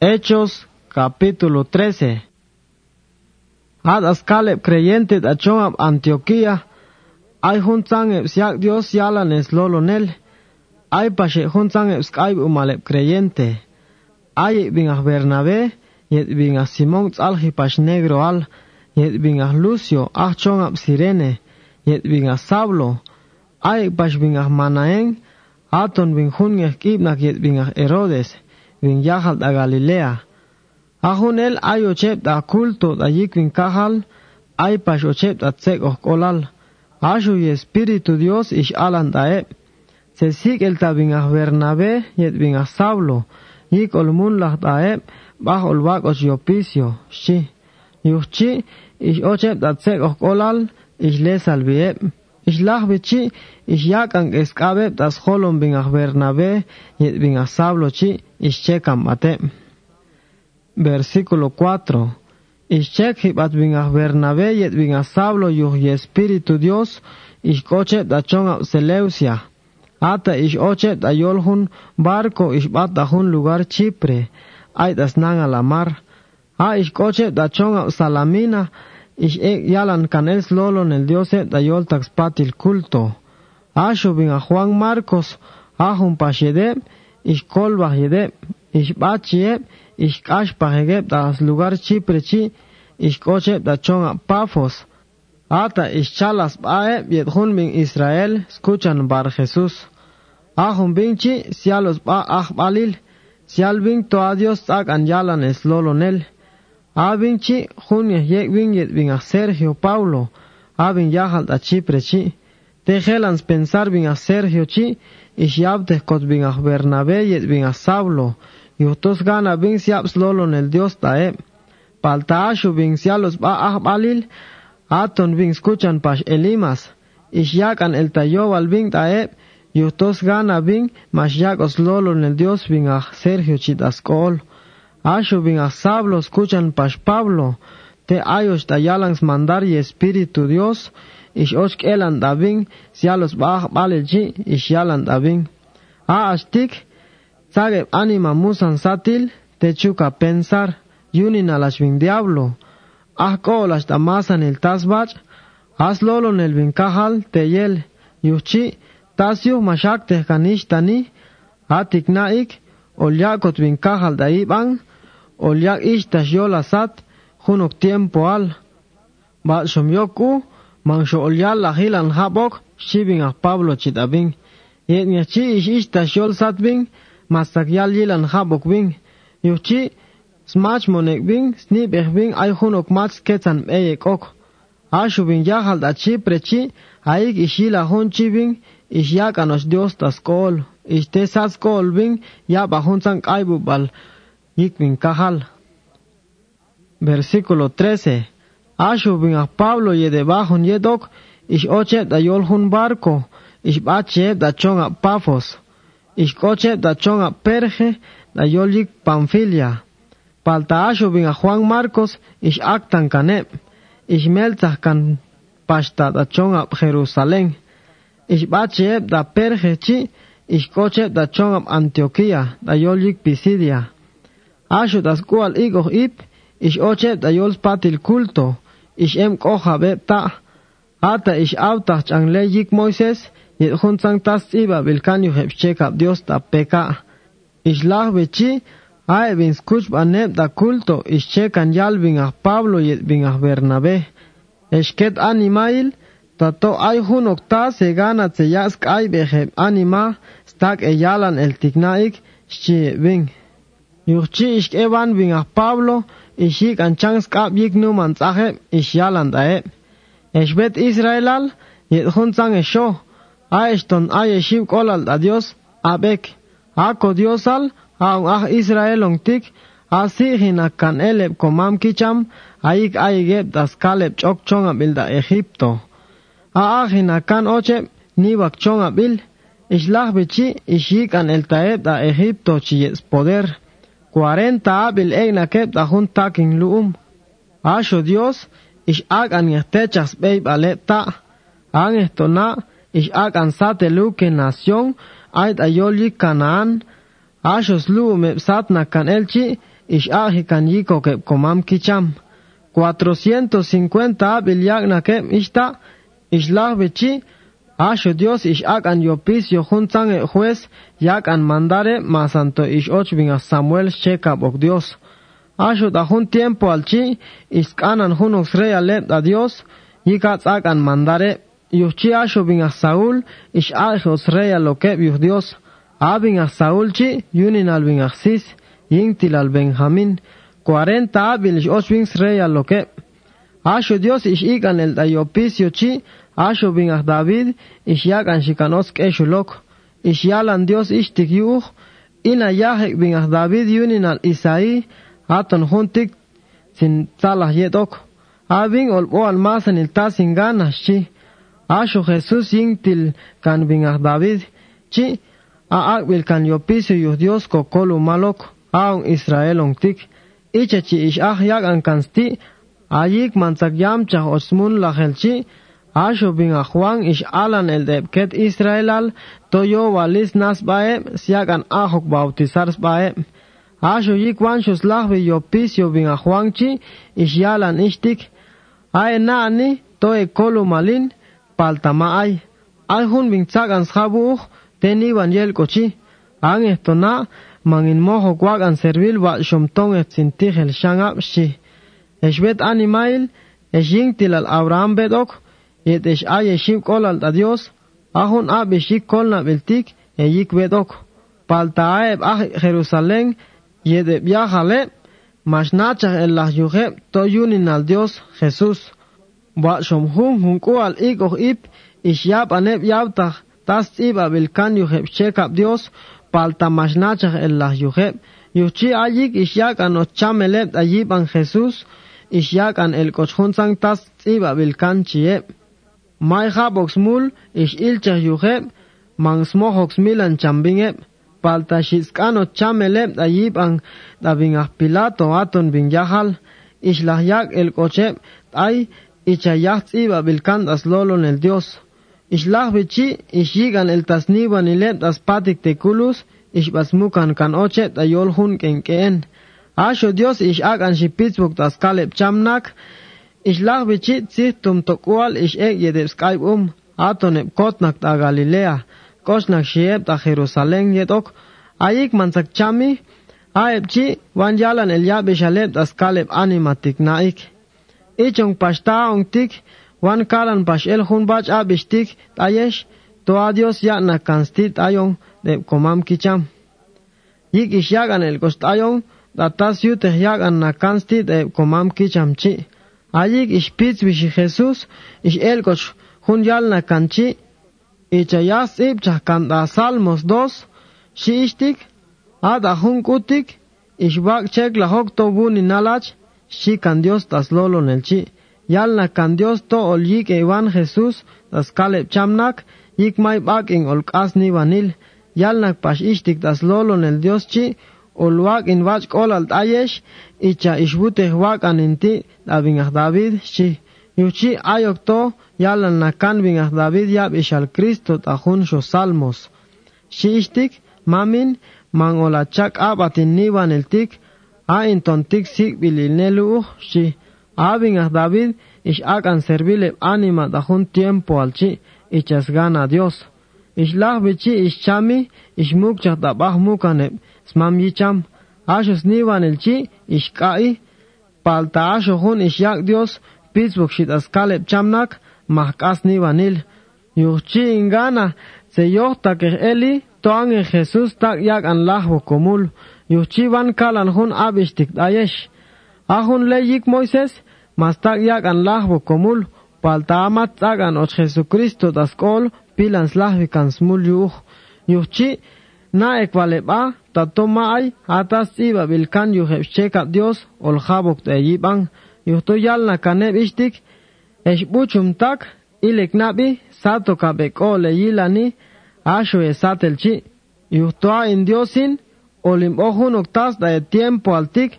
Hechos capítulo 13. Ad Caleb creyente da chongab Antioquía, ay junzang siak Dios yalan es lolonel, ay pashe junzang skype umalep creyente, ay bingah Bernabé, yet bingah Simón tzalji pash negro al, yet bingah Lucio, ah chongab Sirene, yet bingah Sablo, ay pash bingah Manaen, aton bing hunyeh kibnak yet bingah Herodes, bing yahal da Galilea, Ahun el ay ochep da culto da yikwin kahal, ay pas ochep da tsek och kolal. Ashu y Espíritu Dios ish alan da e. Se sig el tabin ah Bernabé yet bin ah Sablo, yik ol mun lah da e, bah ol wak och yopicio, shi. Yuchi ish ochep da tsek och kolal, ish le salvi Ish lah bichi, ish yak ang eskabeb das holom bin ah Bernabé yet bin ah Sablo chi, ish chekam mate versículo 4. Ishchek hibat bingah Bernabé yet bingah Sablo yuh y Espíritu Dios ish koche da chonga Seleucia. Ata ish oche da yolhun barco ish bat da hun lugar Chipre. Ay das nanga la mar. A ish koche da chonga Salamina ish ek yalan canels lolo el diose da yol taxpatil culto. Ashu bingah Juan Marcos ahun pashedeb ish kolbah yedeb ish bachieb ich kashpahegeb das lugar chiprechi ich koche da chonga pafos. Ata ich chalas bae yet hun bin Israel escuchan bar Jesús. Ahun binchi sialos ba ah balil sial bin to adios tak an yalan es lolonel a binchi hun yek bin a Sergio Paulo a bin yahal da chiprechi te gelans pensar bin a Sergio chi ich yabte kot bin a Bernabé yet bin a Sablo Yutos gana bin siaps lolon el Dios tae. Paltaashu bin sialos ba ah balil. Aton bin escuchan pas elimas. Ishyakan el tayobal bin tae. Yutos gana bin masyakos lolon el Dios bin ah Sergio chitaskol. Ashu bin ah sablo escuchan pas Pablo. Te ayos tayalangs mandar y espíritu Dios. Ish osk elan da bin. Sialos ba balil chi. Ish yalan da bin. A ashtik. Sabe anima musan satil, te chuka pensar, yunin alash vin diablo. Ah kolas tamasan el tasbach, as lolo nel vin kahal te yel, yuchi, tasyu mashak te kanish tani, atik naik, olyakot vin kahal da Oljak ich das yola sat hunok tiempo al. Ba somyoku mangsho oljal la hilan habok shibing ah Pablo chitabing. Yet nya chi ich das yol sat bing mastak yal yilan habok bing. Yuchi smach monek bing snib ich bing ay hunok mats ketan eyek ok. Ashu bin jahal da chi prechi aik ishila hun chi bing ich yak Dios das kol. Ich tesas kol bing ya bahun sang kaibubal. bal. Yik bing kahal versículo 13 ashu bing a Pablo ye debahun yedok ish oche da yol hun barco ish bache da chonga pafos Ishkoche da chonga Perge da yolik Panfilia. Paltaasho bin a Juan Marcos ish actan canep. Ish melzah kan pashta da chonga Jerusalén. Ish bacheeb da Perge chi ishkoche da chonga Antioquía da yolik Pisidia. Ashut askual igoh ip, ish ocheb da yols patil culto, ish em koha beb ta. Ata ish autah changle yik Moises, yet hun sang tas iba bilkanyu heb chekab Dios ta peka. Ish lah bechi, ae bin skuch baneb da culto, ish chekan yal bin ah Pablo yet bin ah Bernabé. Eshket animail, tato ay hun okta se gana se yask ay beheb anima, stak eyalan el tignaik, shche bing. Nurchi ich evan wingach Pablo, ich hik an chans kap yik numan zahe, ich yaland ae. Ich bet Israelal, yet hun sang ich sho, aeshton aye shib kolal a Dios, abek. Ako Diosal, aung ah Israel on tik, asihina kan elep komam kicham, aik aigeb das kaleb chok chonga bil da Egipto. Aahina kan ocheb, nibak chonga bil, ich lach bichi, ich hik an el taeb da Egipto chiyes poder. 40 abil egna keb da hun takin luum. Asho Dios ish ag an yehtechas beib alepta an ich ag ansate luke nación ait ayoli Canaan ashos lu me sat na kan elchi ish kan yiko ke komam kicham. 450 abil yak na ke ishta ishlah bechi Asho Dios ish akan yopis yo juntan juez yak an mandare ma santo ish och binga Samuel sheka bok Dios. Asho da jun tiempo alchi iskanan junux rey alep da Dios yika akan mandare yuchi asho binga Saul ish ajos rey aloke yuh Dios. Abinga Saul chi yunin al binga sis yintil al Benjamin 40 abil ish och bings rey aloke. Asho Dios ish ikan el da yopis yo chi Asho bin ach David, ich jag an Schikanos Keshulok, ich jal an Dios ich tik juch, ina jahek bin ach David junin al Isai, haton huntik sin talah jedok, abin ol o al masen il tas in ganas chi, Asho Jesus yin til kan bin ach David, chi, a ak bil kan yo piso yuh Dios ko kokolu malok, aun Israel on tik, ichachi ich ach jag an kansti, ayik manzak yamchah osmun lachelchi, chi, Asho bin Ahwan ish alan el debket Israelal toyo walis nas bae siak an ahok bautizars bae. Asho yik wanshus lahbi yo pisio bin Ahwanchi ish yalan ishtik. Ae naani toe kolu malin paltama ay. Alhun bin tzak an schabuch ten iban yel kochi. An ehtona mangin moho kwak an servil wa shomtong etzintij el shangab shi. Eshbet animail eshintil al Abraham bedok. Yet esh ay shim kolal da Dios ahun ab shik kolna beltik e yik bedok. Palta aeb ah Jerusalén yet viajale masnacha el la yuge to yunin al Dios Jesús. Wa shom hun hun ko al ig ip ish yab aneb tas iba bil kan yuge chekap Dios palta masnacha el la yuge. Yuchi ayik ish yak ano chameleb ayib an Jesús ish yak an el kochhun sang tas iba bil kan chie mai khab oksmul ish ilcha yuheb mangsmo hoksmilan chambingeb palta shiskano chameleb dayib ang dabingah pilato aton bingyahal ishlahyak el kocheb ay ichayahtsi babilkan das lolon el dios. Ishlaj bichi ishigan el tasniban ileb das patik tekulus ishbasmukan kan ocheb dayol hun kenkeen asho dios ishak an shipitzbuk das kaleb chamnak Ixlaj bichi tzijtum tokual ixek yedebskayb um atonep kotnak ta Galilea, koshnak xieb ta Jerusalén yetok, ayik manzakchami, aepchi wan yalan el yab ixalep ta skalep animatik naik. Ichon pashta ontik, wan kalan pash el jun bach abishtik tayesh, to adios yakna kanstit ayon de komam kicham. Yik ixyagan el kostayon, datasyu yuteh na kanstit de komam kicham chi. Ayik ishpitz bishi Jesús ish elkoch hun yalna kanchi ichayas ibchah kanta Salmos 2 shi ishtik ada hun kutik ishbak chek la hok to buni nalach shi kan Dios tas lolo nelchi yalna kan Dios to ol yik evan Jesús tas kaleb chamnak yik may bak in ol kasni vanil yalnak pash ishtik tas lolo nel Dios chi ulwak in wach kolal tayesh icha ishbute wak aninti dabingah David shi. Yuchi ayok to yalan nakan bingah David yab ishal Cristo tajun sho salmos. Shi ishtik mamin man olachak abatin niban el tik a intontik sik bilinelu shi. Abingah David ish akan servile anima tajun tiempo alchi ichas gana Dios. Ishlach bichi ishchami ishmuk chak tabah mukaneb smam yicham ashos niwan elchi ishkai palta asho hun ishyak Dios pitzbuk shit askaleb chamnak mahkas niwanil yuchi ingana se yohta ke eli toan en Jesus tak yak an lahbo komul. Yuchi van kalan hun abishtik dayesh. Ahun leyik Moises mas tak yak an lahbo komul. Palta amat tak an och Jesucristo das kol pilans lahvi kan smul yuch yuchi na naekvalepa tatoma'ay atas tziba vilkan yuhepxcheka Dios oljabok teyipan yuhtuyal nakanep ixtik expuchumtak ileknapi sato kapek'o leyilani axo esatelchi yuhtua in Diosin olimp'ojun oktas dae tiempo altik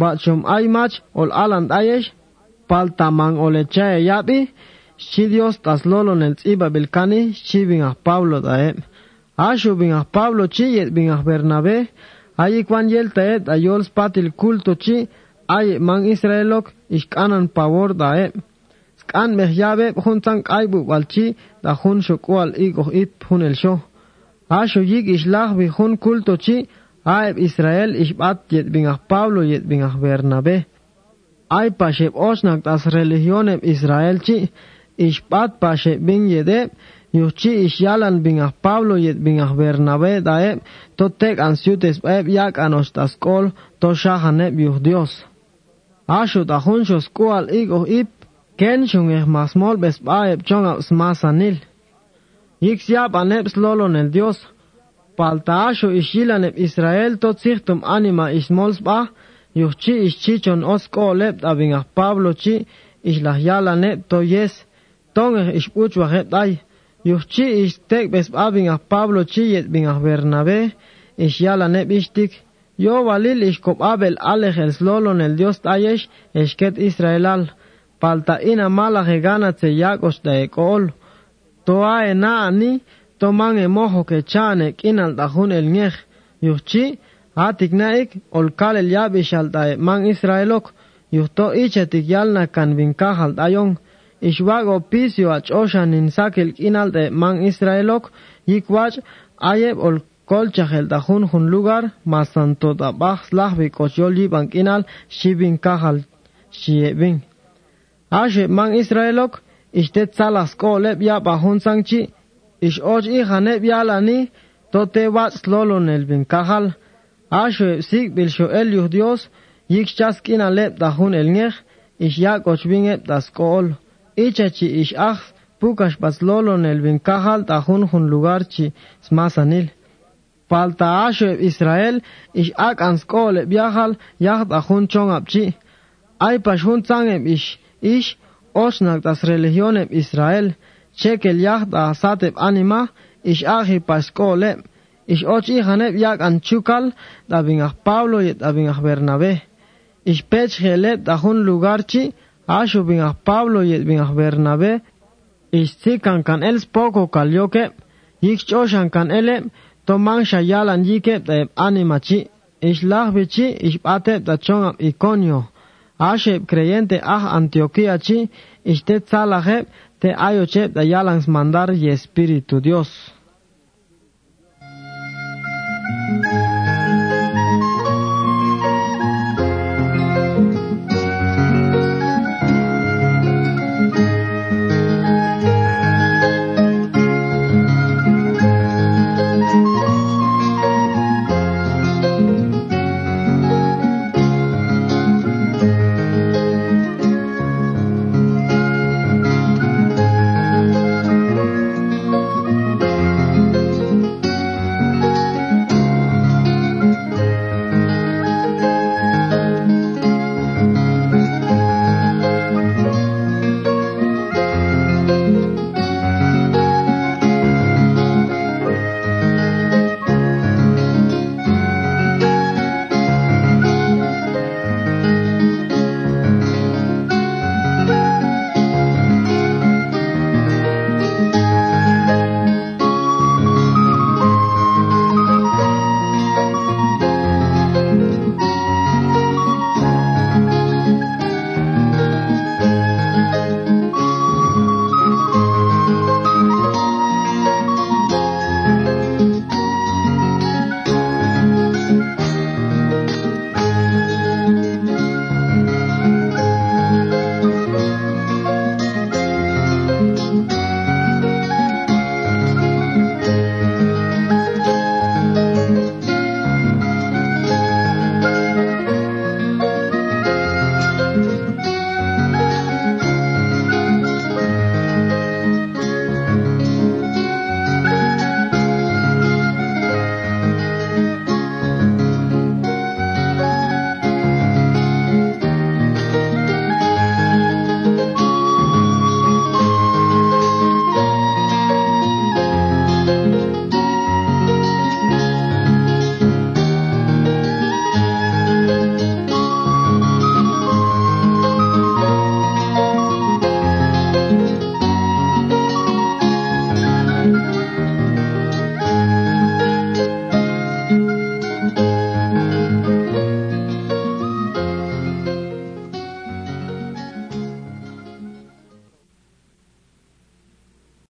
bachum'ay mach ol'alan dayex paltaman olechae yapi xi Dios taslolo nel tziba vilkani xibin a Pablo dae e Asho bin Pablo chi bin Bernabé Ay kwan yel taet ayol spatil culto chi ay man Israelok ishkanan pavor dae. Skan mehyabe juntan kaibu walchi da hun shokwal igo ip hun el sho. Asho yig ishlach bi hun culto chi ay Israel ishbat yet bingah Pablo yet bingah Bernabe. Ay pasheb osnak das religionem Israel chi ishbat pashe bin yede Ιουσκή ισιάλαν βιναχ Παύλο και βιναχ Βερναβέ δαέπ, τότε ανσιούτες έπ ιάκανος τα σκόλ, το σάχαν έπ Ιουδιός. Άσου τα χούνσος κουάλ οίκο είπ, κένσιον εχ μασμόλ πεσπάεπ τσόν απ σμάσανίλ. Ιξιάπ ανέπ σλόλον ελ Διός, παλταάσου ισίλαν επ Ισραήλ το τσίχτουμ άνιμα ισμόλ σπά, Ιουσκή ισχίτσον ως κόλεπ τα βιναχ Παύλο τσι, ισλαχιάλαν επ το γες, τόν εχ ισπούτσουαχ επ τάι. Yuhchi ishtek besbab ah bin Pablo chiyet bin Bernabé, ishyala neb ishtik, yo valil ishkob abel alej el slolon el dios tayesh eshket Israelal, palta ina mala hegana tse yakos da ekol, toa ena ani, toman emojo que chane kinal tajun el ngej, yuhchi, atik naik, olkal el yabish al e man Israelok, yuhto ichetik yalna kan bin kajal tayon, Ixuagopisyoach in sakel k'inal de man Israelok yikwach ayeb ol kolchajel da hun hun lugar masanto dabaj lahbi kochol yiban kinal shibin kajal shiebin. Ashe man Israelok ishte tsalas ko lep ya bajun sangchi ish och i nep ya lani tote wat slolon el bin kajal. Ashe sik bil shoel yuh Dios yik chas kinal da hun el ngej ish ya kochbin ep das kool. icha chi ixaj pukash nel nelvin kajal tajun hun lugar chi smasanil. Palta ashe Israel ich ak ans kole viajal yacht ajun chon abchi. Ay pashun zangem ich ich osnak das religionem Israel chekel yacht a sateb anima ich ahi paskole ich och ihaneb yak an chukal da bin ach Pablo yet da bin Bernabe, Ich pech gelet ajun lugar chi ashu bin ah Pablo yet bin ah Bernabé, istikan kan els poco kalyoke, yikchoshan kan ele, toman shayalan yike taeb animachi, ishlah bichi ishpate tachon da ikonio, asheb creyente ah Antioquia chi, te tzalaheb te ayoche tayalans da mandar y espíritu Dios.